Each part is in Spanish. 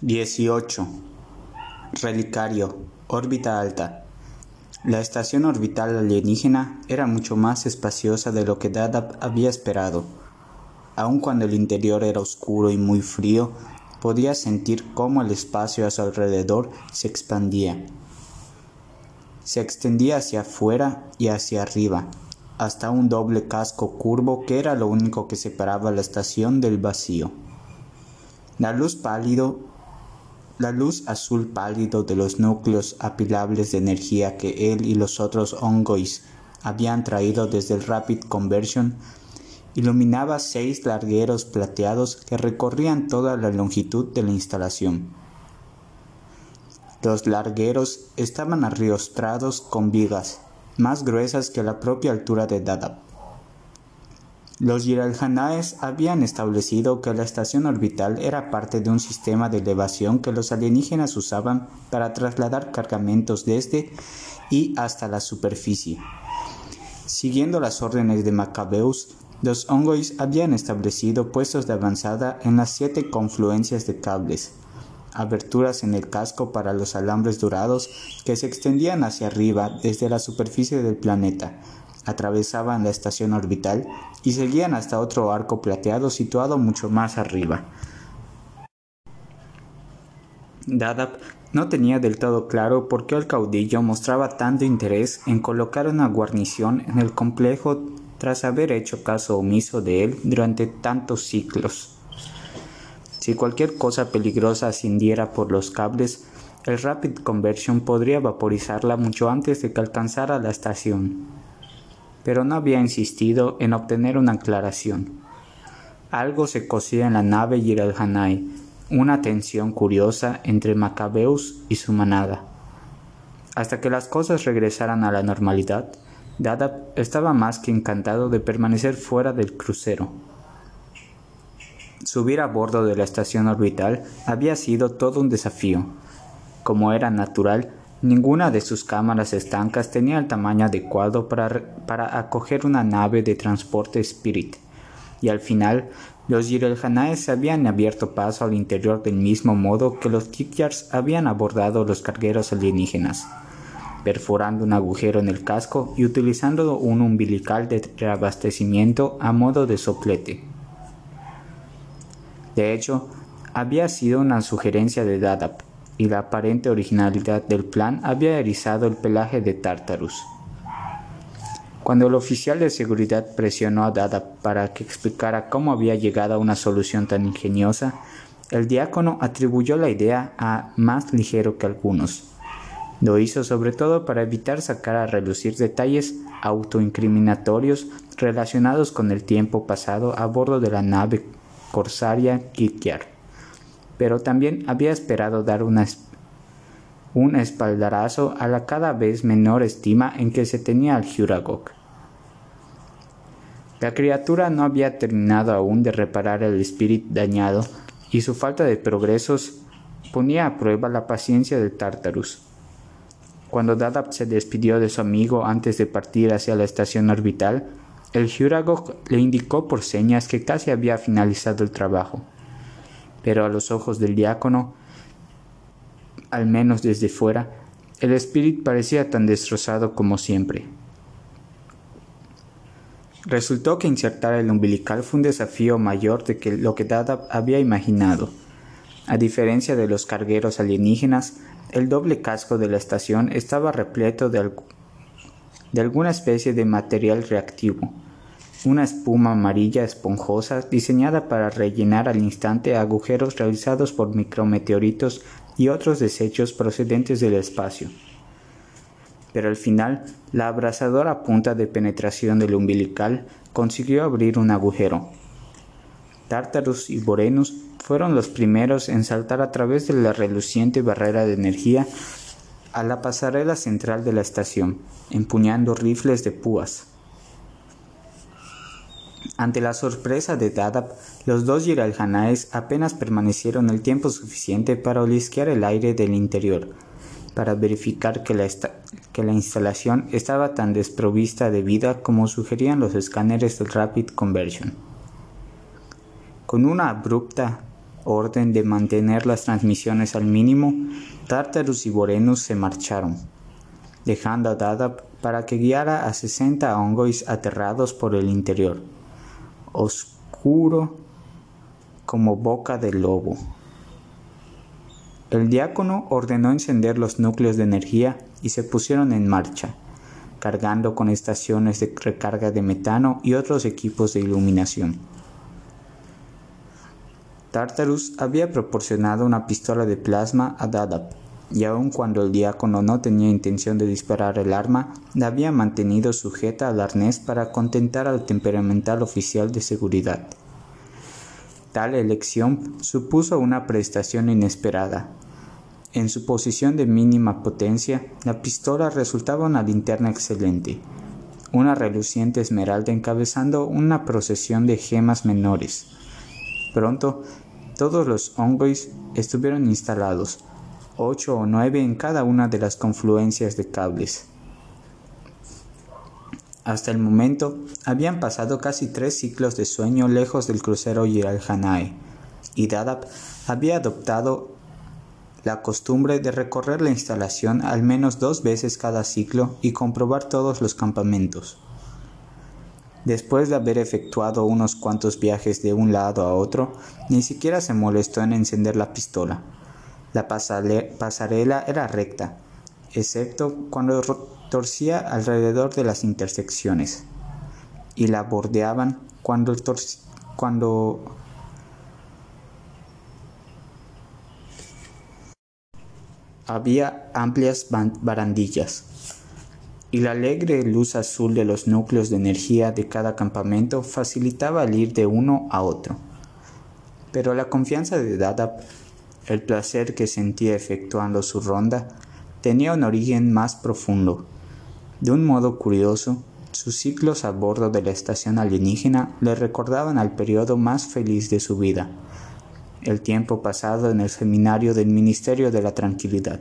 18. Relicario. Órbita alta. La estación orbital alienígena era mucho más espaciosa de lo que Dada había esperado. Aun cuando el interior era oscuro y muy frío, podía sentir cómo el espacio a su alrededor se expandía. Se extendía hacia afuera y hacia arriba, hasta un doble casco curvo que era lo único que separaba la estación del vacío. La luz pálido la luz azul pálido de los núcleos apilables de energía que él y los otros ongois habían traído desde el Rapid Conversion iluminaba seis largueros plateados que recorrían toda la longitud de la instalación. Los largueros estaban arriostrados con vigas, más gruesas que la propia altura de Dadab. Los Yiralhanaes habían establecido que la estación orbital era parte de un sistema de elevación que los alienígenas usaban para trasladar cargamentos desde y hasta la superficie. Siguiendo las órdenes de Macabeus, los Ongois habían establecido puestos de avanzada en las siete confluencias de cables, aberturas en el casco para los alambres dorados que se extendían hacia arriba desde la superficie del planeta, atravesaban la estación orbital y seguían hasta otro arco plateado situado mucho más arriba. Dadap no tenía del todo claro por qué el caudillo mostraba tanto interés en colocar una guarnición en el complejo tras haber hecho caso omiso de él durante tantos ciclos. Si cualquier cosa peligrosa ascendiera por los cables, el Rapid Conversion podría vaporizarla mucho antes de que alcanzara la estación pero no había insistido en obtener una aclaración. Algo se cosía en la nave Hanai, una tensión curiosa entre Macabeus y su manada. Hasta que las cosas regresaran a la normalidad, Dada estaba más que encantado de permanecer fuera del crucero. Subir a bordo de la estación orbital había sido todo un desafío. Como era natural, Ninguna de sus cámaras estancas tenía el tamaño adecuado para, acoger una nave de transporte Spirit, y al final los Yirelhanaes habían abierto paso al interior del mismo modo que los Kikyars habían abordado los cargueros alienígenas, perforando un agujero en el casco y utilizando un umbilical de reabastecimiento a modo de soplete. De hecho, había sido una sugerencia de Dadap, y la aparente originalidad del plan había erizado el pelaje de Tartarus. Cuando el oficial de seguridad presionó a Dada para que explicara cómo había llegado a una solución tan ingeniosa, el diácono atribuyó la idea a más ligero que algunos. Lo hizo sobre todo para evitar sacar a relucir detalles autoincriminatorios relacionados con el tiempo pasado a bordo de la nave corsaria Kityar pero también había esperado dar un espaldarazo a la cada vez menor estima en que se tenía al Juragok. La criatura no había terminado aún de reparar el espíritu dañado y su falta de progresos ponía a prueba la paciencia de Tartarus. Cuando Dadap se despidió de su amigo antes de partir hacia la estación orbital, el Juragok le indicó por señas que casi había finalizado el trabajo pero a los ojos del diácono, al menos desde fuera, el espíritu parecía tan destrozado como siempre. Resultó que insertar el umbilical fue un desafío mayor de que lo que Dada había imaginado. A diferencia de los cargueros alienígenas, el doble casco de la estación estaba repleto de, de alguna especie de material reactivo, una espuma amarilla esponjosa diseñada para rellenar al instante agujeros realizados por micrometeoritos y otros desechos procedentes del espacio. Pero al final, la abrasadora punta de penetración del umbilical consiguió abrir un agujero. Tartarus y Borenus fueron los primeros en saltar a través de la reluciente barrera de energía a la pasarela central de la estación, empuñando rifles de púas. Ante la sorpresa de Dadap, los dos Yiralhanaes apenas permanecieron el tiempo suficiente para olisquear el aire del interior, para verificar que la, instalación estaba tan desprovista de vida como sugerían los escáneres del Rapid Conversion. Con una abrupta orden de mantener las transmisiones al mínimo, Tartarus y Vorenus se marcharon, dejando a Dadab para que guiara a 60 ongois aterrados por el interior, oscuro como boca de lobo. El diácono ordenó encender los núcleos de energía y se pusieron en marcha, cargando con estaciones de recarga de metano y otros equipos de iluminación. Tartarus había proporcionado una pistola de plasma a Dadab, y aun cuando el diácono no tenía intención de disparar el arma, la había mantenido sujeta al arnés para contentar al temperamental oficial de seguridad. Tal elección supuso una prestación inesperada. En su posición de mínima potencia, la pistola resultaba una linterna excelente, una reluciente esmeralda encabezando una procesión de gemas menores. Pronto, todos los ongois estuvieron instalados, ocho o nueve en cada una de las confluencias de cables. Hasta el momento habían pasado casi tres ciclos de sueño lejos del crucero Yiralhanae, y Dadab había adoptado la costumbre de recorrer la instalación al menos dos veces cada ciclo y comprobar todos los campamentos. Después de haber efectuado unos cuantos viajes de un lado a otro, ni siquiera se molestó en encender la pistola. La pasarela era recta, excepto cuando torcía alrededor de las intersecciones y la bordeaban cuando, cuando había amplias barandillas y la alegre luz azul de los núcleos de energía de cada campamento facilitaba el ir de uno a otro. Pero la confianza de Dada, el placer que sentía efectuando su ronda, tenía un origen más profundo de un modo curioso, sus ciclos a bordo de la estación alienígena le recordaban al periodo más feliz de su vida, el tiempo pasado en el seminario del Ministerio de la Tranquilidad.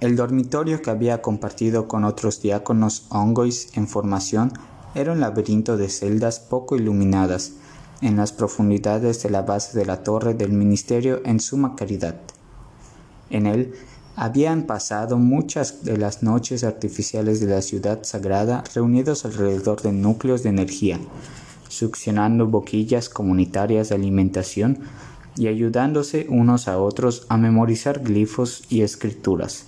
El dormitorio que había compartido con otros diáconos ongois en formación era un laberinto de celdas poco iluminadas en las profundidades de la base de la torre del ministerio en suma caridad. En él habían pasado muchas de las noches artificiales de la ciudad sagrada reunidos alrededor de núcleos de energía, succionando boquillas comunitarias de alimentación y ayudándose unos a otros a memorizar glifos y escrituras.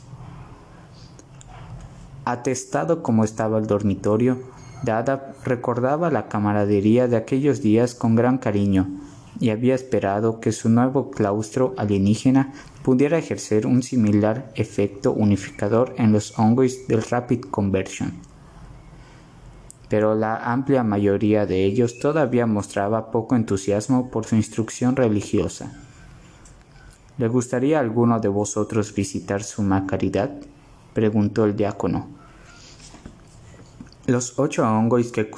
Atestado como estaba el dormitorio, Dada recordaba la camaradería de aquellos días con gran cariño y había esperado que su nuevo claustro alienígena pudiera ejercer un similar efecto unificador en los hongos del Rapid Conversion. Pero la amplia mayoría de ellos todavía mostraba poco entusiasmo por su instrucción religiosa. ¿Le gustaría a alguno de vosotros visitar su caridad? preguntó el diácono. Los ocho hongos que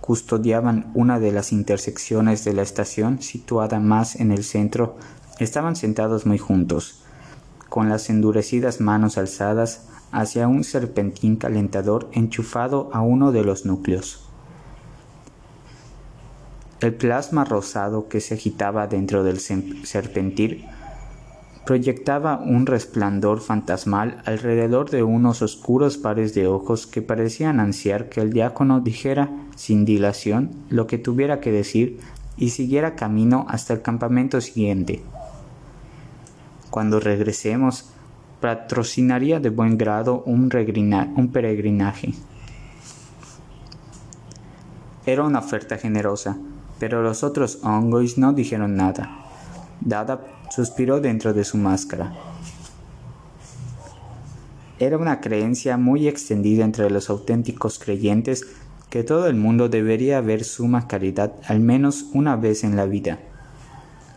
custodiaban una de las intersecciones de la estación, situada más en el centro, Estaban sentados muy juntos, con las endurecidas manos alzadas hacia un serpentín calentador enchufado a uno de los núcleos. El plasma rosado que se agitaba dentro del serpentir proyectaba un resplandor fantasmal alrededor de unos oscuros pares de ojos que parecían ansiar que el diácono dijera sin dilación lo que tuviera que decir y siguiera camino hasta el campamento siguiente. Cuando regresemos, patrocinaría de buen grado un, peregrinaje. Era una oferta generosa, pero los otros ongois no dijeron nada. Dada suspiró dentro de su máscara. Era una creencia muy extendida entre los auténticos creyentes que todo el mundo debería ver suma caridad al menos una vez en la vida.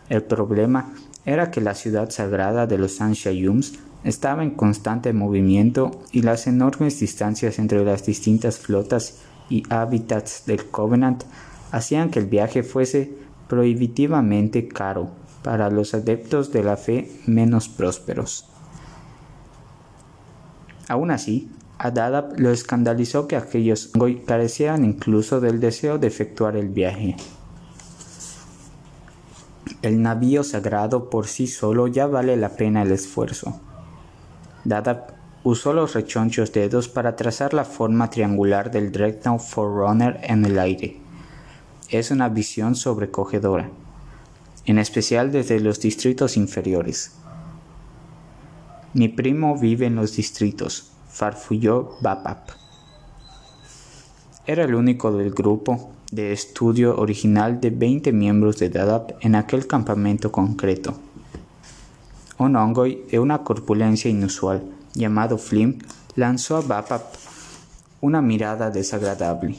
El problema era que la ciudad sagrada de los Anshayums estaba en constante movimiento y las enormes distancias entre las distintas flotas y hábitats del Covenant hacían que el viaje fuese prohibitivamente caro para los adeptos de la fe menos prósperos. Aún así, a Dadab lo escandalizó que aquellos carecieran incluso del deseo de efectuar el viaje. El navío sagrado por sí solo ya vale la pena el esfuerzo. Dada usó los rechonchos dedos para trazar la forma triangular del Dreadnought Forerunner en el aire. Es una visión sobrecogedora, en especial desde los distritos inferiores. Mi primo vive en los distritos, farfulló Bapap. Era el único del grupo de estudio original de 20 miembros de DADAP en aquel campamento concreto. Un ongoy de una corpulencia inusual llamado Flim, lanzó a Bapap una mirada desagradable.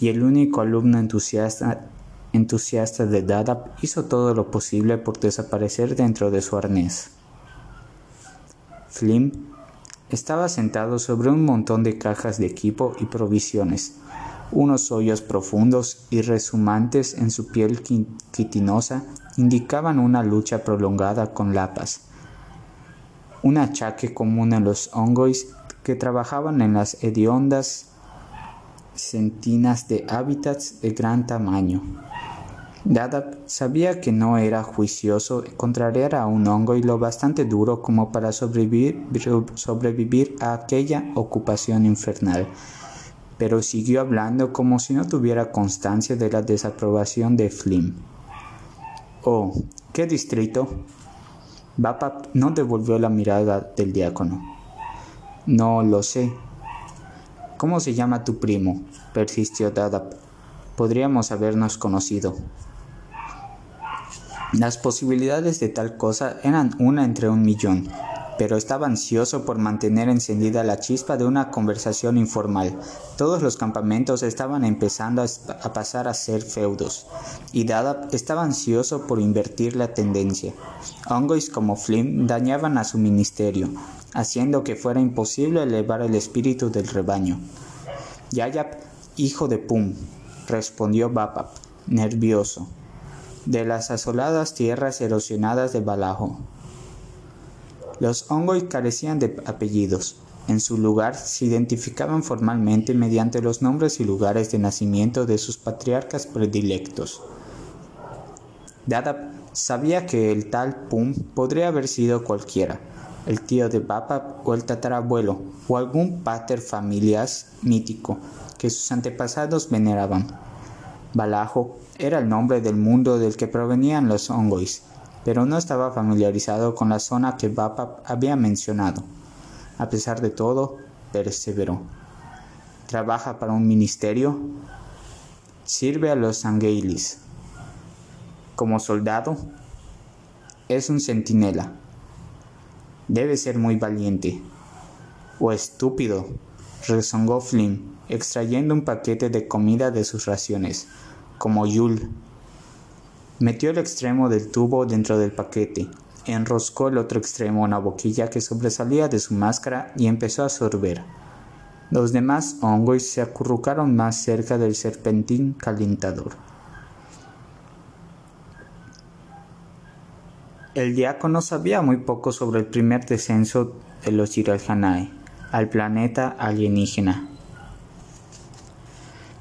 Y el único alumno entusiasta, entusiasta de Dadap hizo todo lo posible por desaparecer dentro de su arnés. Flim estaba sentado sobre un montón de cajas de equipo y provisiones, unos hoyos profundos y resumantes en su piel quitinosa indicaban una lucha prolongada con lapas un achaque común a los hongois que trabajaban en las hediondas centinas de hábitats de gran tamaño. Dada sabía que no era juicioso contrariar a un hongo y lo bastante duro como para sobrevivir, sobrevivir a aquella ocupación infernal, pero siguió hablando como si no tuviera constancia de la desaprobación de Flim. Oh, ¿qué distrito? Bapap no devolvió la mirada del diácono. No lo sé. ¿Cómo se llama tu primo? persistió Dadap. Podríamos habernos conocido. Las posibilidades de tal cosa eran una entre un millón, pero estaba ansioso por mantener encendida la chispa de una conversación informal. Todos los campamentos estaban empezando a pasar a ser feudos, y Dada estaba ansioso por invertir la tendencia. Ongois como Flynn dañaban a su ministerio, haciendo que fuera imposible elevar el espíritu del rebaño. Yayap, hijo de Pum, respondió Bapap, nervioso, de las asoladas tierras erosionadas de Balajo. Los Ongoy carecían de apellidos. En su lugar se identificaban formalmente mediante los nombres y lugares de nacimiento de sus patriarcas predilectos. Dada sabía que el tal Pum podría haber sido cualquiera, el tío de Bapa o el tatarabuelo, o algún pater familias mítico que sus antepasados veneraban. Balajo era el nombre del mundo del que provenían los Ongois, pero no estaba familiarizado con la zona que Bapa había mencionado. A pesar de todo, perseveró. Trabaja para un ministerio, sirve a los Angeilis. Como soldado, es un centinela. Debe ser muy valiente. O estúpido, rezongó Flynn, extrayendo un paquete de comida de sus raciones, como Yul Metió el extremo del tubo dentro del paquete, enroscó el otro extremo en la boquilla que sobresalía de su máscara y empezó a sorber. Los demás hongos se acurrucaron más cerca del serpentín calentador. El diácono sabía muy poco sobre el primer descenso de los Yiralhanae al planeta alienígena,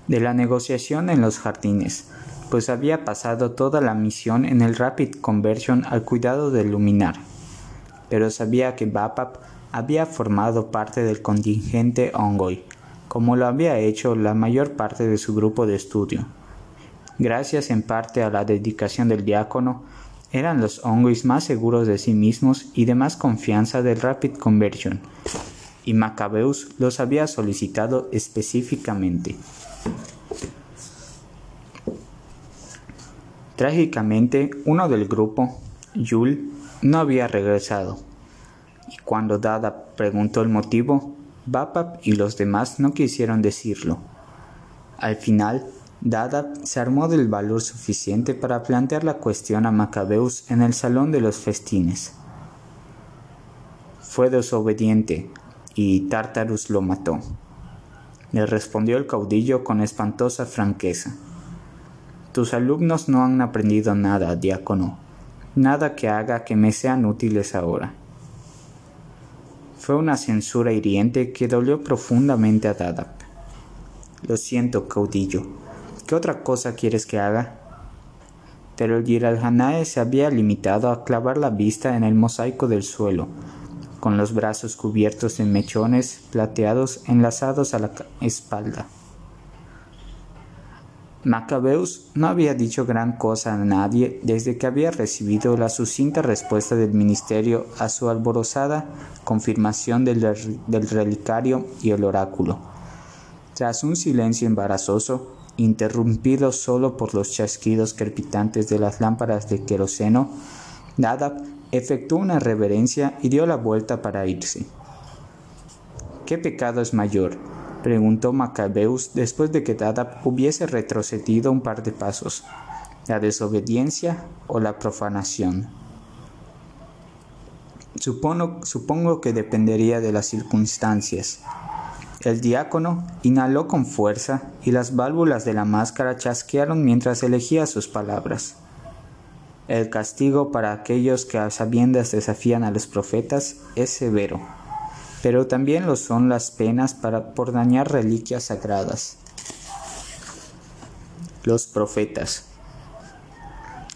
de la negociación en los jardines, pues había pasado toda la misión en el Rapid Conversion al cuidado del luminar. Pero sabía que Bapap había formado parte del contingente Ongoy, como lo había hecho la mayor parte de su grupo de estudio. Gracias en parte a la dedicación del diácono, eran los Ongoys más seguros de sí mismos y de más confianza del Rapid Conversion, y Macabeus los había solicitado específicamente. Trágicamente, uno del grupo, Yul, no había regresado. Y cuando Dada preguntó el motivo, Bapap y los demás no quisieron decirlo. Al final, Dada se armó del valor suficiente para plantear la cuestión a Macabeus en el salón de los festines. Fue desobediente y Tartarus lo mató. Le respondió el caudillo con espantosa franqueza. Tus alumnos no han aprendido nada, diácono, nada que haga que me sean útiles ahora. Fue una censura hiriente que dolió profundamente a Dadap. Lo siento, caudillo. ¿Qué otra cosa quieres que haga? pero el se había limitado a clavar la vista en el mosaico del suelo, con los brazos cubiertos de mechones plateados enlazados a la espalda. Macabeus no había dicho gran cosa a nadie desde que había recibido la sucinta respuesta del ministerio a su alborozada confirmación del, relicario y el oráculo. Tras un silencio embarazoso, interrumpido solo por los chasquidos crepitantes de las lámparas de queroseno, Nadab efectuó una reverencia y dio la vuelta para irse. ¿Qué pecado es mayor? preguntó Macabeus después de que Nadab hubiese retrocedido un par de pasos, la desobediencia o la profanación. Supongo que dependería de las circunstancias. El diácono inhaló con fuerza y las válvulas de la máscara chasquearon mientras elegía sus palabras. El castigo para aquellos que a sabiendas desafían a los profetas es severo, pero también lo son las penas para, por dañar reliquias sagradas. Los profetas.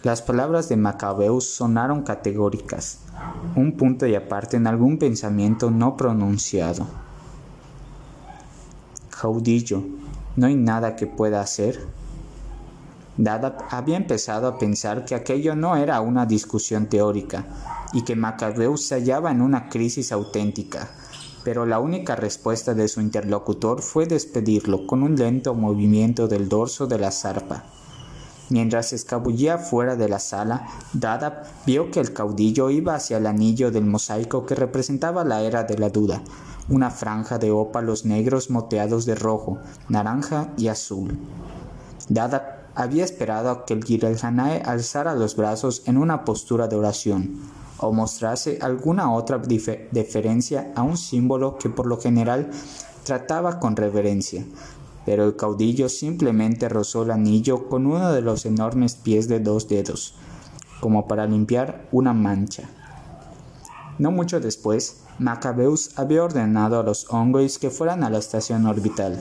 Las palabras de Macabeus sonaron categóricas, un punto y aparte en algún pensamiento no pronunciado. Jaudillo, ¿no hay nada que pueda hacer? Dada había empezado a pensar que aquello no era una discusión teórica y que Macabeus se hallaba en una crisis auténtica, pero la única respuesta de su interlocutor fue despedirlo con un lento movimiento del dorso de la zarpa. Mientras escabullía fuera de la sala, Dada vio que el caudillo iba hacia el anillo del mosaico que representaba la era de la duda, una franja de ópalos negros moteados de rojo, naranja y azul. Dada había esperado a que el Girelhanae alzara los brazos en una postura de oración, o mostrase alguna otra deferencia a un símbolo que por lo general trataba con reverencia, pero el caudillo simplemente rozó el anillo con uno de los enormes pies de dos dedos, como para limpiar una mancha. No mucho después, Macabeus había ordenado a los ongois que fueran a la estación orbital.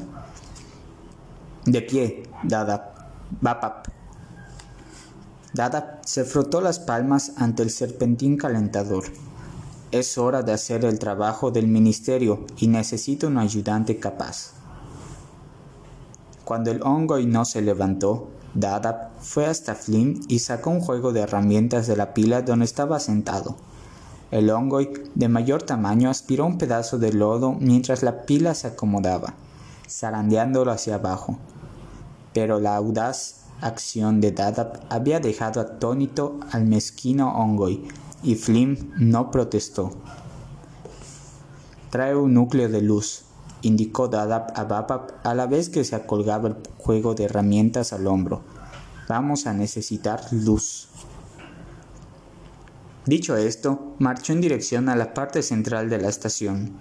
De pie, dada Bapap. Dada se frotó las palmas ante el serpentín calentador. Es hora de hacer el trabajo del ministerio y necesito un ayudante capaz. Cuando el hongo y no se levantó, Dada fue hasta Flynn y sacó un juego de herramientas de la pila donde estaba sentado. El hongo de mayor tamaño aspiró un pedazo de lodo mientras la pila se acomodaba, zarandeándolo hacia abajo pero la audaz acción de Dadab había dejado atónito al mezquino Ongoy, y Flynn no protestó. Trae un núcleo de luz, indicó Dadab a Babab a la vez que se acolgaba el juego de herramientas al hombro. Vamos a necesitar luz. Dicho esto, marchó en dirección a la parte central de la estación.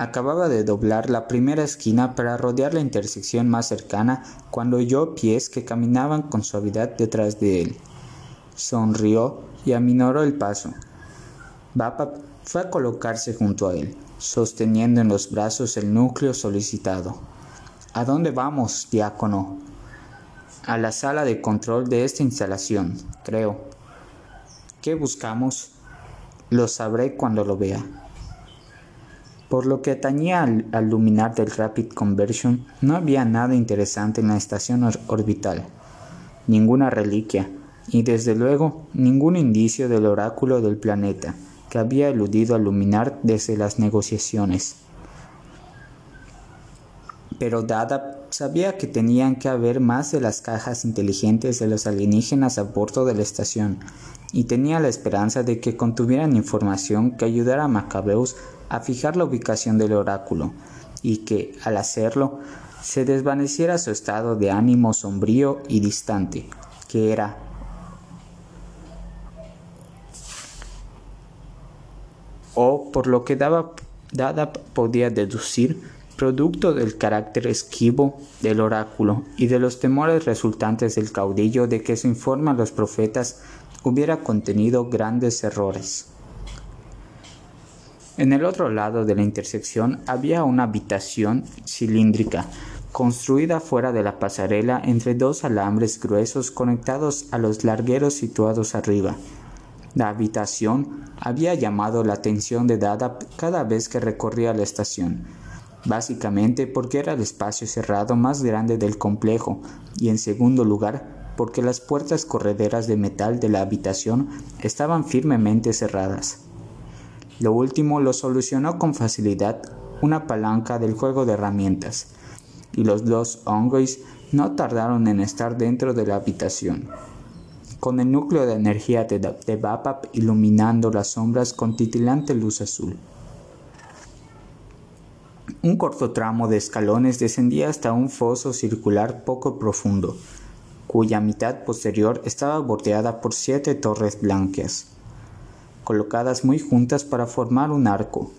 Acababa de doblar la primera esquina para rodear la intersección más cercana cuando oyó pies que caminaban con suavidad detrás de él. Sonrió y aminoró el paso. Bapap fue a colocarse junto a él, sosteniendo en los brazos el núcleo solicitado. ¿A dónde vamos, diácono? A la sala de control de esta instalación, creo. ¿Qué buscamos? Lo sabré cuando lo vea. Por lo que atañía al, luminar del Rapid Conversion, no había nada interesante en la estación orbital, ninguna reliquia, y desde luego ningún indicio del oráculo del planeta, que había eludido al luminar desde las negociaciones. Pero Dada sabía que tenían que haber más de las cajas inteligentes de los alienígenas a bordo de la estación, y tenía la esperanza de que contuvieran información que ayudara a Macabeus a fijar la ubicación del oráculo, y que, al hacerlo, se desvaneciera su estado de ánimo sombrío y distante, que era o por lo que daba, Dada podía deducir, producto del carácter esquivo del oráculo y de los temores resultantes del caudillo de que su informe a los profetas hubiera contenido grandes errores. En el otro lado de la intersección había una habitación cilíndrica construida fuera de la pasarela entre dos alambres gruesos conectados a los largueros situados arriba. La habitación había llamado la atención de Dada cada vez que recorría la estación, básicamente porque era el espacio cerrado más grande del complejo y en segundo lugar porque las puertas correderas de metal de la habitación estaban firmemente cerradas. Lo último lo solucionó con facilidad una palanca del juego de herramientas, y los dos Ongoys no tardaron en estar dentro de la habitación, con el núcleo de energía de, de Bapap iluminando las sombras con titilante luz azul. Un corto tramo de escalones descendía hasta un foso circular poco profundo, cuya mitad posterior estaba bordeada por siete torres blancas, colocadas muy juntas para formar un arco,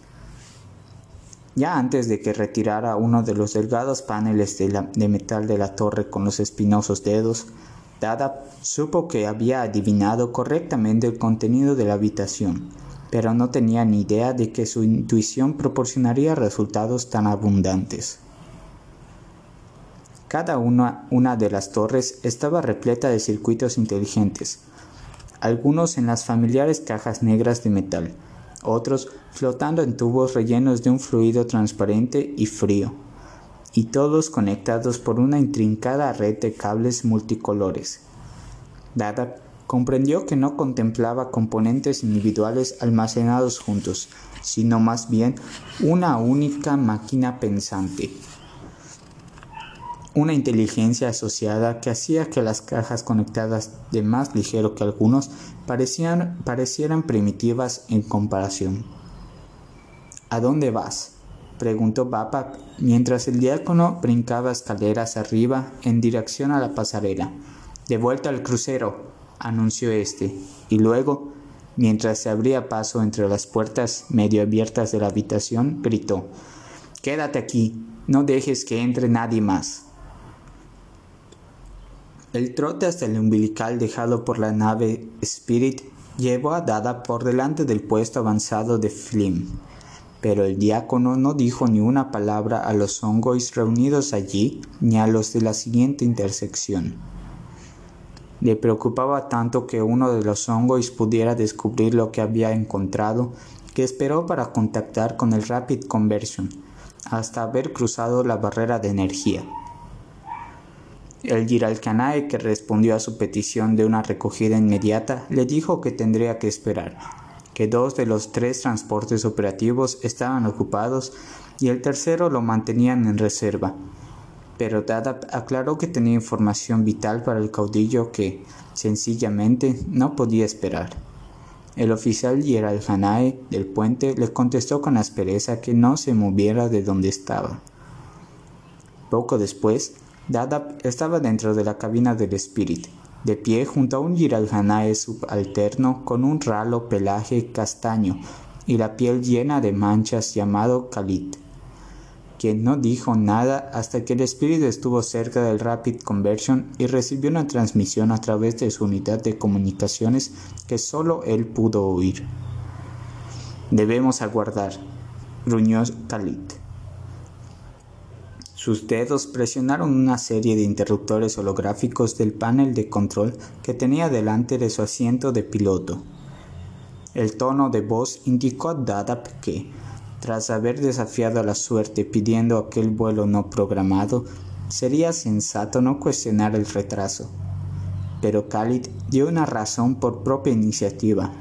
ya antes de que retirara uno de los delgados paneles de, metal de la torre con los espinosos dedos, Dada supo que había adivinado correctamente el contenido de la habitación, pero no tenía ni idea de que su intuición proporcionaría resultados tan abundantes. Cada una, de las torres estaba repleta de circuitos inteligentes, algunos en las familiares cajas negras de metal, otros flotando en tubos rellenos de un fluido transparente y frío, y todos conectados por una intrincada red de cables multicolores. Dada comprendió que no contemplaba componentes individuales almacenados juntos, sino más bien una única máquina pensante una inteligencia asociada que hacía que las cajas conectadas de más ligero que algunos parecieran primitivas en comparación. ¿A dónde vas? preguntó Bapak mientras el diácono brincaba escaleras arriba en dirección a la pasarela. De vuelta al crucero, anunció este, y luego, mientras se abría paso entre las puertas medio abiertas de la habitación, gritó Quédate aquí, no dejes que entre nadie más. El trote hasta el umbilical dejado por la nave Spirit llevó a Dada por delante del puesto avanzado de Flim, pero el diácono no dijo ni una palabra a los hongois reunidos allí ni a los de la siguiente intersección. Le preocupaba tanto que uno de los hongois pudiera descubrir lo que había encontrado que esperó para contactar con el Rapid Conversion hasta haber cruzado la barrera de energía. El Giralcanae, que respondió a su petición de una recogida inmediata, le dijo que tendría que esperar, que dos de los tres transportes operativos estaban ocupados y el tercero lo mantenían en reserva. Pero Dada aclaró que tenía información vital para el caudillo que, sencillamente, no podía esperar. El oficial Giralcanae del puente le contestó con aspereza que no se moviera de donde estaba. Poco después, Dada estaba dentro de la cabina del Spirit, de pie junto a un Giralhanae subalterno con un ralo pelaje castaño y la piel llena de manchas llamado Khalid, quien no dijo nada hasta que el Spirit estuvo cerca del Rapid Conversion y recibió una transmisión a través de su unidad de comunicaciones que solo él pudo oír. Debemos aguardar, gruñó Khalid. Sus dedos presionaron una serie de interruptores holográficos del panel de control que tenía delante de su asiento de piloto. El tono de voz indicó a Dadap que, tras haber desafiado a la suerte pidiendo aquel vuelo no programado, sería sensato no cuestionar el retraso. Pero Khalid dio una razón por propia iniciativa,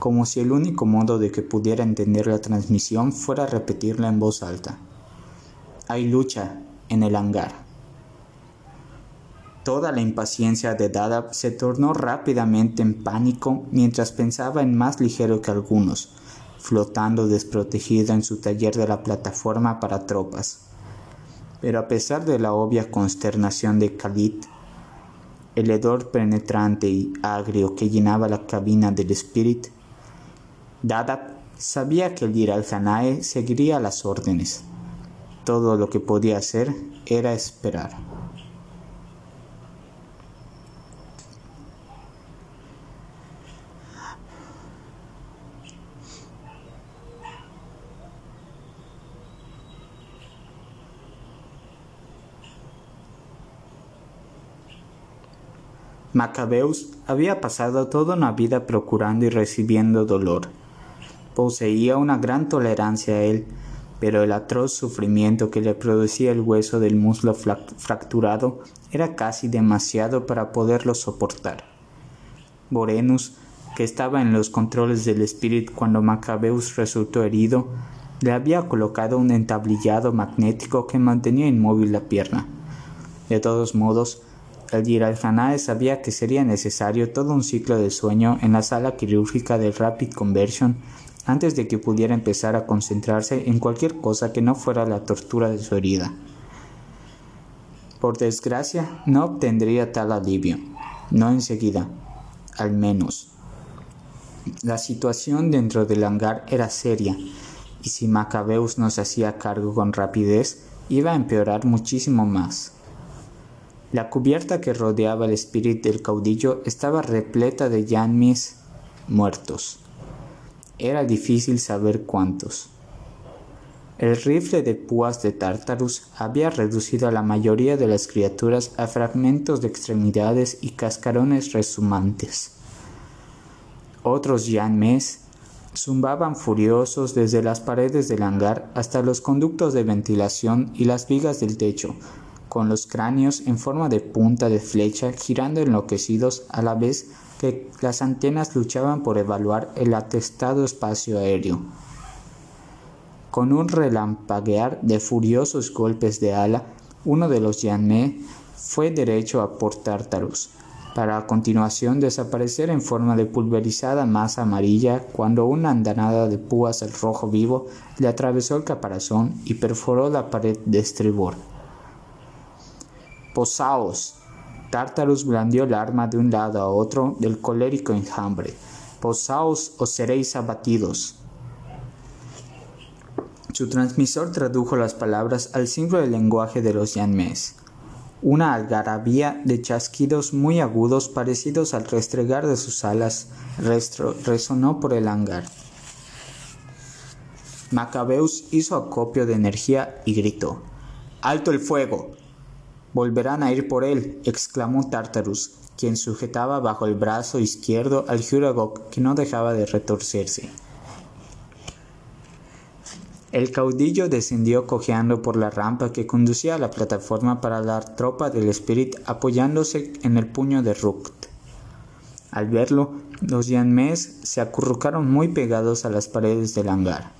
como si el único modo de que pudiera entender la transmisión fuera repetirla en voz alta. Hay lucha en el hangar. Toda la impaciencia de Dada se tornó rápidamente en pánico mientras pensaba en más ligero que algunos, flotando desprotegido en su taller de la plataforma para tropas. Pero a pesar de la obvia consternación de Khalid, el hedor penetrante y agrio que llenaba la cabina del Spirit, Dada sabía que el al Hanae seguiría las órdenes. Todo lo que podía hacer era esperar. Macabeus había pasado toda una vida procurando y recibiendo dolor. Poseía una gran tolerancia a él pero el atroz sufrimiento que le producía el hueso del muslo fracturado era casi demasiado para poderlo soportar. Borenus, que estaba en los controles del espíritu cuando Macabeus resultó herido, le había colocado un entablillado magnético que mantenía inmóvil la pierna. De todos modos, el Giralhanae sabía que sería necesario todo un ciclo de sueño en la sala quirúrgica del Rapid Conversion antes de que pudiera empezar a concentrarse en cualquier cosa que no fuera la tortura de su herida. Por desgracia, no obtendría tal alivio, no enseguida, al menos. La situación dentro del hangar era seria, y si Macabeus no se hacía cargo con rapidez, iba a empeorar muchísimo más. La cubierta que rodeaba el espíritu del caudillo estaba repleta de yanmis muertos. Era difícil saber cuántos. El rifle de púas de Tartarus había reducido a la mayoría de las criaturas a fragmentos de extremidades y cascarones resumantes. Otros yanmes zumbaban furiosos desde las paredes del hangar hasta los conductos de ventilación y las vigas del techo, con los cráneos en forma de punta de flecha girando enloquecidos a la vez las antenas luchaban por evaluar el atestado espacio aéreo. Con un relampaguear de furiosos golpes de ala, uno de los Yanmé fue derecho a Port Tartarus, para a continuación desaparecer en forma de pulverizada masa amarilla cuando una andanada de púas al rojo vivo le atravesó el caparazón y perforó la pared de estribor. Posaos. Tartarus blandió el arma de un lado a otro del colérico enjambre. Posaos o seréis abatidos. Su transmisor tradujo las palabras al simple lenguaje de los Yanmés. Una algarabía de chasquidos muy agudos parecidos al restregar de sus alas resonó por el hangar. Macabeus hizo acopio de energía y gritó: ¡Alto el fuego! Volverán a ir por él, exclamó Tartarus, quien sujetaba bajo el brazo izquierdo al Juragok que no dejaba de retorcerse. El caudillo descendió cojeando por la rampa que conducía a la plataforma para la tropa del Spirit apoyándose en el puño de Rukt. Al verlo, los Yanmés se acurrucaron muy pegados a las paredes del hangar.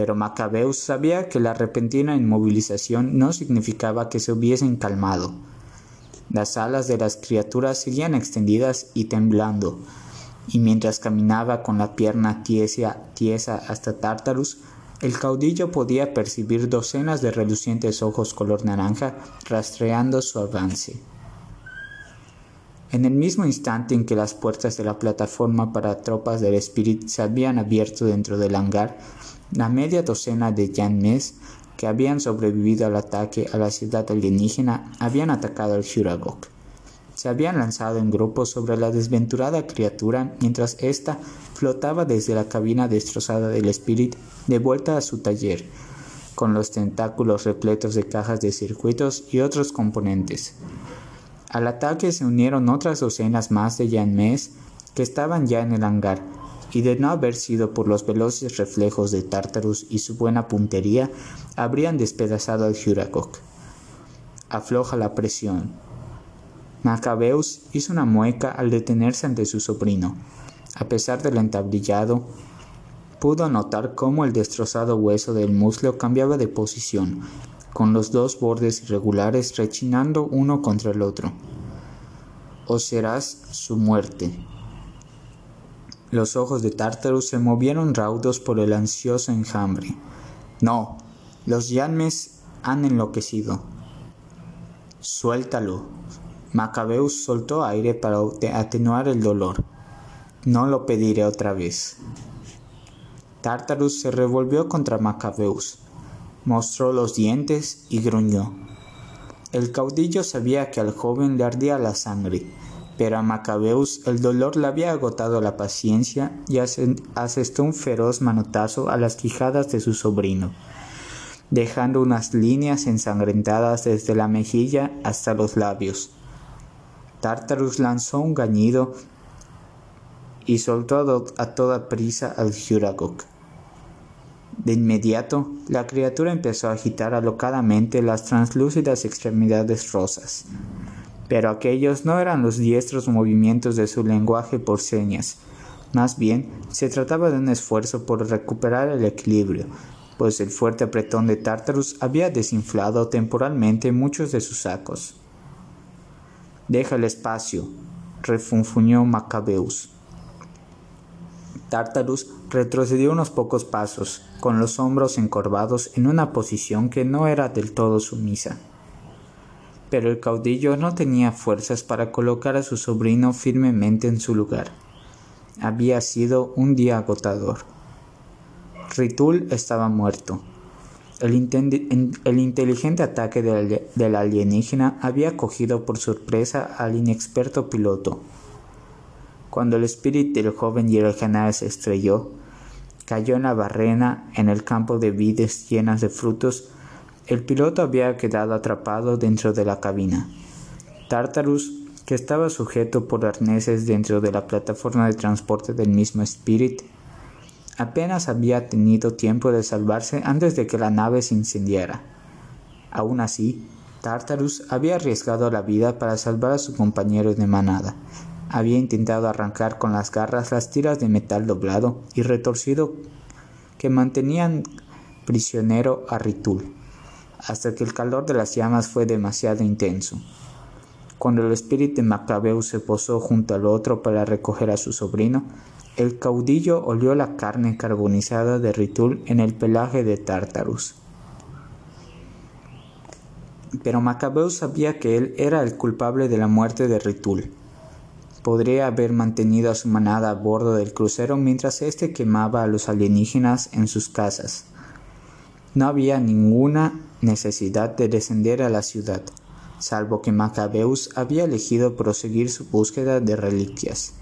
Pero Macabeus sabía que la repentina inmovilización no significaba que se hubiesen calmado. Las alas de las criaturas seguían extendidas y temblando, y mientras caminaba con la pierna tiesa, tiesa hasta Tartarus, el caudillo podía percibir docenas de relucientes ojos color naranja rastreando su avance. En el mismo instante en que las puertas de la plataforma para tropas del Spirit se habían abierto dentro del hangar, la media docena de Yanmes que habían sobrevivido al ataque a la ciudad alienígena habían atacado al Shuragok. Se habían lanzado en grupo sobre la desventurada criatura mientras ésta flotaba desde la cabina destrozada del Spirit de vuelta a su taller, con los tentáculos repletos de cajas de circuitos y otros componentes. Al ataque se unieron otras docenas más de Yanmes que estaban ya en el hangar, y de no haber sido por los veloces reflejos de Tartarus y su buena puntería, habrían despedazado al Jurakok. Afloja la presión. Macabeus hizo una mueca al detenerse ante su sobrino. A pesar del entablillado, pudo notar cómo el destrozado hueso del muslo cambiaba de posición, con los dos bordes irregulares rechinando uno contra el otro. O serás su muerte, los ojos de Tartarus se movieron raudos por el ansioso enjambre. No, los yanmes han enloquecido. Suéltalo. Macabeus soltó aire para atenuar el dolor. No lo pediré otra vez. Tartarus se revolvió contra Macabeus, mostró los dientes y gruñó. El caudillo sabía que al joven le ardía la sangre pero a Macabeus el dolor le había agotado la paciencia y asestó un feroz manotazo a las quijadas de su sobrino, dejando unas líneas ensangrentadas desde la mejilla hasta los labios. Tartarus lanzó un gañido y soltó a toda prisa al Juragok. De inmediato, la criatura empezó a agitar alocadamente las translúcidas extremidades rosas. Pero aquellos no eran los diestros movimientos de su lenguaje por señas. Más bien, se trataba de un esfuerzo por recuperar el equilibrio, pues el fuerte apretón de Tartarus había desinflado temporalmente muchos de sus sacos. Deja el espacio, refunfuñó Macabeus. Tartarus retrocedió unos pocos pasos, con los hombros encorvados en una posición que no era del todo sumisa. Pero el caudillo no tenía fuerzas para colocar a su sobrino firmemente en su lugar. Había sido un día agotador. Ritul estaba muerto. El, inteligente ataque del, alienígena había cogido por sorpresa al inexperto piloto cuando el espíritu del joven Yerhaná se estrelló, cayó en la barrena en el campo de vides llenas de frutos, el piloto había quedado atrapado dentro de la cabina. Tartarus, que estaba sujeto por arneses dentro de la plataforma de transporte del mismo Spirit, apenas había tenido tiempo de salvarse antes de que la nave se incendiara. Aún así, Tartarus había arriesgado la vida para salvar a su compañero de manada, había intentado arrancar con las garras las tiras de metal doblado y retorcido que mantenían prisionero a Ritul, hasta que el calor de las llamas fue demasiado intenso. Cuando el espíritu de Macabeo se posó junto al otro para recoger a su sobrino, el caudillo olió la carne carbonizada de Ritul en el pelaje de Tartarus. Pero Macabeo sabía que él era el culpable de la muerte de Ritul podría haber mantenido a su manada a bordo del crucero mientras éste quemaba a los alienígenas en sus casas. No había ninguna necesidad de descender a la ciudad, salvo que Macabeus había elegido proseguir su búsqueda de reliquias.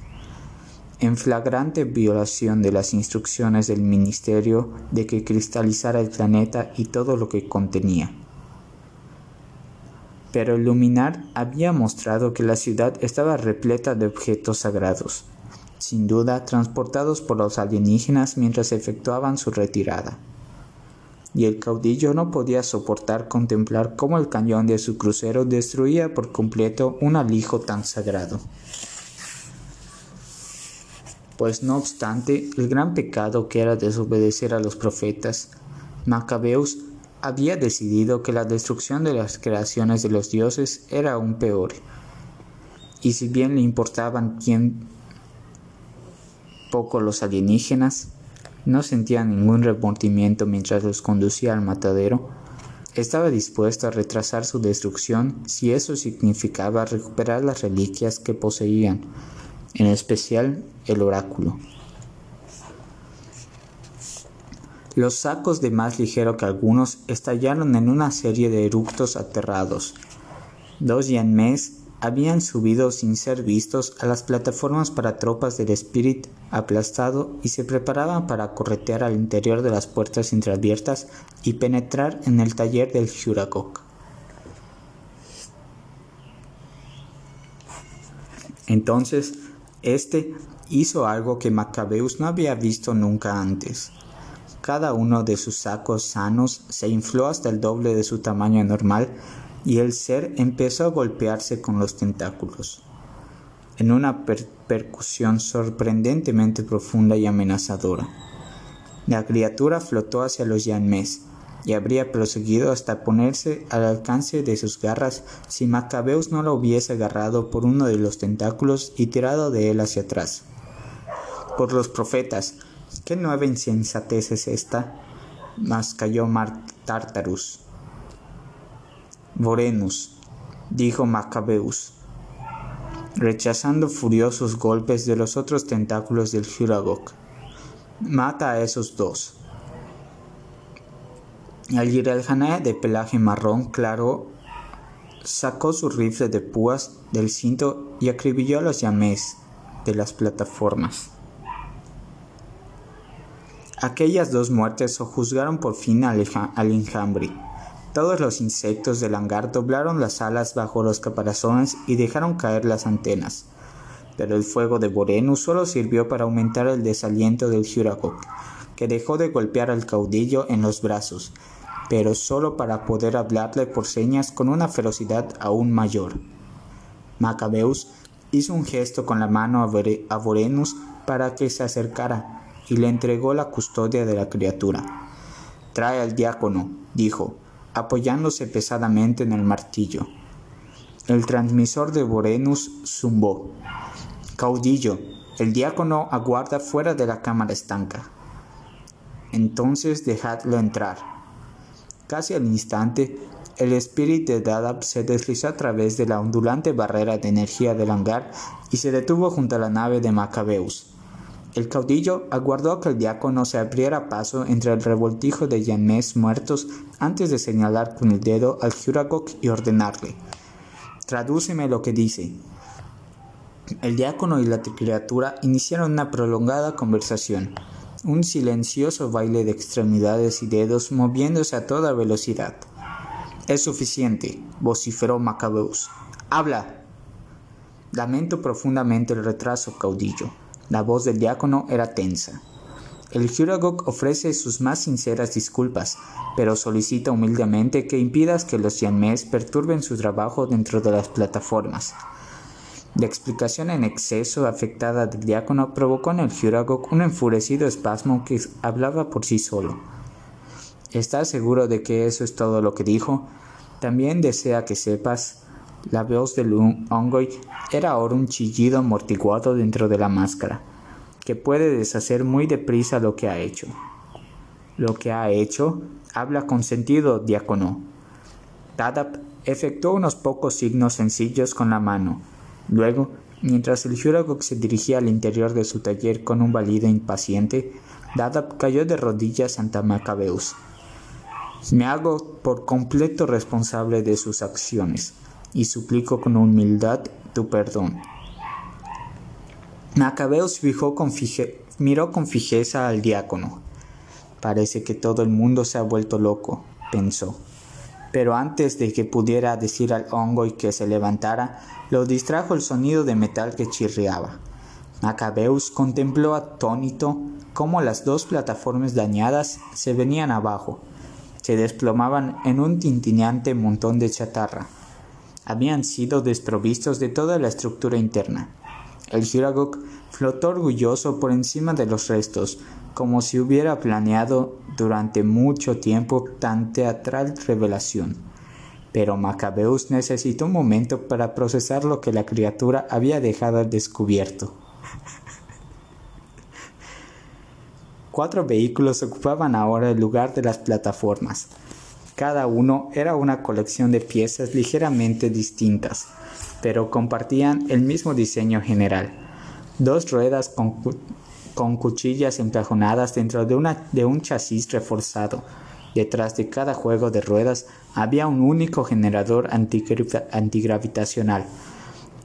En flagrante violación de las instrucciones del Ministerio de que cristalizara el planeta y todo lo que contenía pero el luminar había mostrado que la ciudad estaba repleta de objetos sagrados, sin duda transportados por los alienígenas mientras efectuaban su retirada. Y el caudillo no podía soportar contemplar cómo el cañón de su crucero destruía por completo un alijo tan sagrado. Pues no obstante el gran pecado que era desobedecer a los profetas, Macabeus había decidido que la destrucción de las creaciones de los dioses era aún peor. Y si bien le importaban bien poco los alienígenas, no sentía ningún remordimiento mientras los conducía al matadero, estaba dispuesto a retrasar su destrucción si eso significaba recuperar las reliquias que poseían, en especial el oráculo. Los sacos de más ligero que algunos estallaron en una serie de eructos aterrados. Dos yanmés habían subido sin ser vistos a las plataformas para tropas del Spirit aplastado y se preparaban para corretear al interior de las puertas entreabiertas y penetrar en el taller del Juragok. Entonces, este hizo algo que Macabeus no había visto nunca antes. Cada uno de sus sacos sanos se infló hasta el doble de su tamaño normal y el ser empezó a golpearse con los tentáculos, en una percusión sorprendentemente profunda y amenazadora. La criatura flotó hacia los Yanmés y habría proseguido hasta ponerse al alcance de sus garras si Macabeus no lo hubiese agarrado por uno de los tentáculos y tirado de él hacia atrás. Por los profetas, ¿Qué nueva insensatez es esta? cayó Mar Tartarus. Vorenus, dijo Macabeus, rechazando furiosos golpes de los otros tentáculos del Juragok. Mata a esos dos. Al Yirelhané de pelaje marrón claro sacó su rifle de púas del cinto y acribilló a los llamés de las plataformas. Aquellas dos muertes juzgaron por fin al, enjambre. Todos los insectos del hangar doblaron las alas bajo los caparazones y dejaron caer las antenas. Pero el fuego de Borenus solo sirvió para aumentar el desaliento del Huragok, que dejó de golpear al caudillo en los brazos, pero solo para poder hablarle por señas con una ferocidad aún mayor. Macabeus hizo un gesto con la mano a Vorenus para que se acercara y le entregó la custodia de la criatura. Trae al diácono, dijo, apoyándose pesadamente en el martillo. El transmisor de Vorenus zumbó. Caudillo, el diácono aguarda fuera de la cámara estanca. Entonces dejadlo entrar. Casi al instante, el espíritu de Dadab se deslizó a través de la ondulante barrera de energía del hangar y se detuvo junto a la nave de Macabeus. El caudillo aguardó que el diácono se abriera paso entre el revoltijo de yanmés muertos antes de señalar con el dedo al Juragok y ordenarle: Tradúceme lo que dice. El diácono y la criatura iniciaron una prolongada conversación, un silencioso baile de extremidades y dedos moviéndose a toda velocidad. Es suficiente, vociferó Macabeus. ¡Habla! Lamento profundamente el retraso, caudillo. La voz del diácono era tensa. El Juragok ofrece sus más sinceras disculpas, pero solicita humildemente que impidas que los Yanmés perturben su trabajo dentro de las plataformas. La explicación en exceso afectada del diácono provocó en el Juragok un enfurecido espasmo que hablaba por sí solo. ¿Estás seguro de que eso es todo lo que dijo? También desea que sepas. La voz de Ongoy era ahora un chillido amortiguado dentro de la máscara, que puede deshacer muy deprisa lo que ha hecho. Lo que ha hecho, habla con sentido, diácono. Tadap efectuó unos pocos signos sencillos con la mano. Luego, mientras el Juragok se dirigía al interior de su taller con un valido impaciente, Dadap cayó de rodillas ante Macabeus. Me hago por completo responsable de sus acciones y suplico con humildad tu perdón. Con miró con fijeza al diácono. Parece que todo el mundo se ha vuelto loco, pensó. Pero antes de que pudiera decir al hongo y que se levantara, lo distrajo el sonido de metal que chirriaba. Macabeus contempló atónito cómo las dos plataformas dañadas se venían abajo, se desplomaban en un tintineante montón de chatarra. Habían sido desprovistos de toda la estructura interna. El Hiragok flotó orgulloso por encima de los restos, como si hubiera planeado durante mucho tiempo tan teatral revelación. Pero Macabeus necesitó un momento para procesar lo que la criatura había dejado descubierto. Cuatro vehículos ocupaban ahora el lugar de las plataformas. Cada uno era una colección de piezas ligeramente distintas, pero compartían el mismo diseño general. Dos ruedas con, cuchillas encajonadas dentro de, de un chasis reforzado. Detrás de cada juego de ruedas había un único generador antigravitacional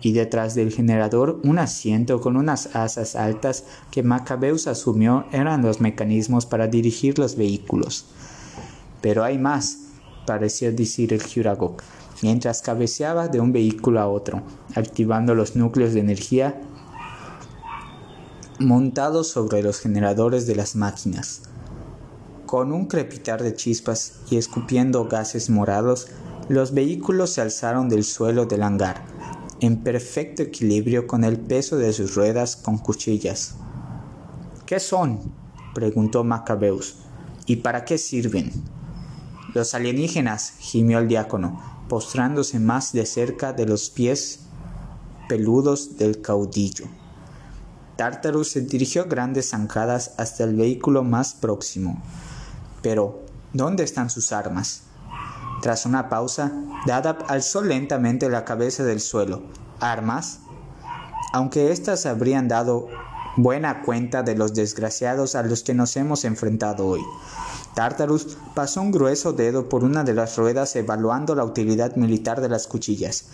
y detrás del generador un asiento con unas asas altas que Macabeus asumió eran los mecanismos para dirigir los vehículos. Pero hay más, pareció decir el Juragok, mientras cabeceaba de un vehículo a otro, activando los núcleos de energía montados sobre los generadores de las máquinas. Con un crepitar de chispas y escupiendo gases morados, los vehículos se alzaron del suelo del hangar en perfecto equilibrio con el peso de sus ruedas con cuchillas. ¿Qué son? preguntó Macabeus. ¿Y para qué sirven? Los alienígenas, gimió el diácono, postrándose más de cerca de los pies peludos del caudillo. Tartarus se dirigió grandes zancadas hasta el vehículo más próximo. Pero, ¿dónde están sus armas? Tras una pausa, Dadab alzó lentamente la cabeza del suelo. ¿Armas? Aunque éstas habrían dado buena cuenta de los desgraciados a los que nos hemos enfrentado hoy. Tartarus pasó un grueso dedo por una de las ruedas evaluando la utilidad militar de las cuchillas.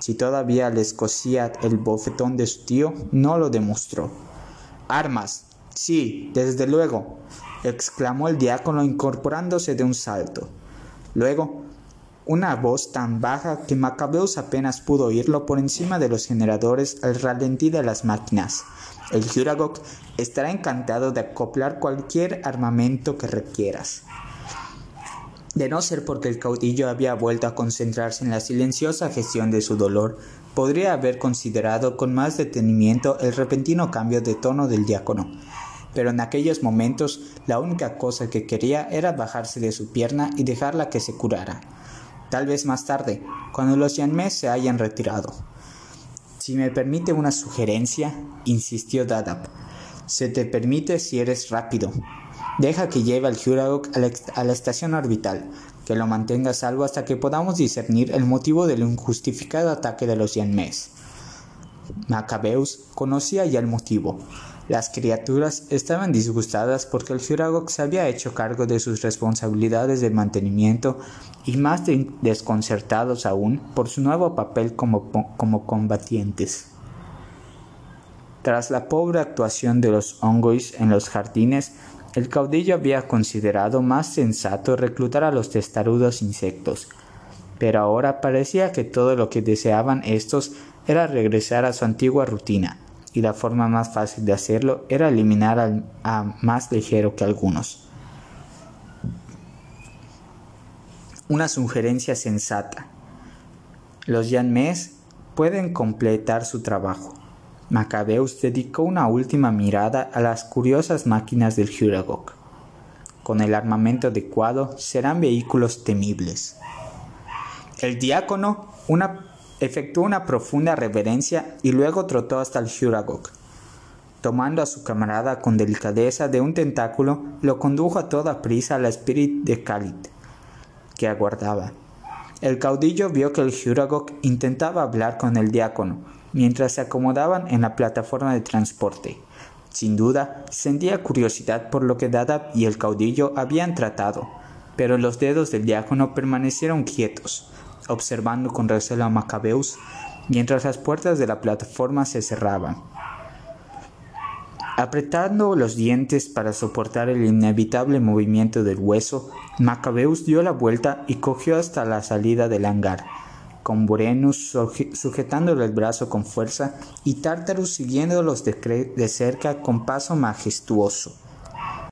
Si todavía les cosía el bofetón de su tío, no lo demostró. Armas. Sí, desde luego, exclamó el diácono incorporándose de un salto. Luego una voz tan baja que Macabeus apenas pudo oírlo por encima de los generadores al ralentí de las máquinas. El Juragok estará encantado de acoplar cualquier armamento que requieras. De no ser porque el caudillo había vuelto a concentrarse en la silenciosa gestión de su dolor, podría haber considerado con más detenimiento el repentino cambio de tono del diácono. Pero en aquellos momentos la única cosa que quería era bajarse de su pierna y dejarla que se curara. Tal vez más tarde, cuando los Yanmés se hayan retirado. Si me permite una sugerencia, insistió Dadap, se te permite si eres rápido. Deja que lleve al Huragok a la estación orbital, que lo mantenga salvo hasta que podamos discernir el motivo del injustificado ataque de los Yanmés. Macabeus conocía ya el motivo. Las criaturas estaban disgustadas porque el Huragok se había hecho cargo de sus responsabilidades de mantenimiento y más desconcertados aún por su nuevo papel como, como combatientes. Tras la pobre actuación de los Ongois en los jardines, el caudillo había considerado más sensato reclutar a los testarudos insectos, pero ahora parecía que todo lo que deseaban estos era regresar a su antigua rutina, y la forma más fácil de hacerlo era eliminar al a más ligero que algunos. Una sugerencia sensata. Los Yanmés pueden completar su trabajo, Macabeus dedicó una última mirada a las curiosas máquinas del Huragok. Con el armamento adecuado serán vehículos temibles. El diácono efectuó una profunda reverencia y luego trotó hasta el Huragok. Tomando a su camarada con delicadeza de un tentáculo, lo condujo a toda prisa al Spirit de Khalid, que aguardaba. El caudillo vio que el Huragok intentaba hablar con el diácono, mientras se acomodaban en la plataforma de transporte. Sin duda, sentía curiosidad por lo que Dada y el caudillo habían tratado, pero los dedos del diácono permanecieron quietos, observando con recelo a Macabeus mientras las puertas de la plataforma se cerraban. Apretando los dientes para soportar el inevitable movimiento del hueso, Macabeus dio la vuelta y cogió hasta la salida del hangar con Burenus sujetándole el brazo con fuerza y Tartarus siguiéndolos de, de cerca con paso majestuoso.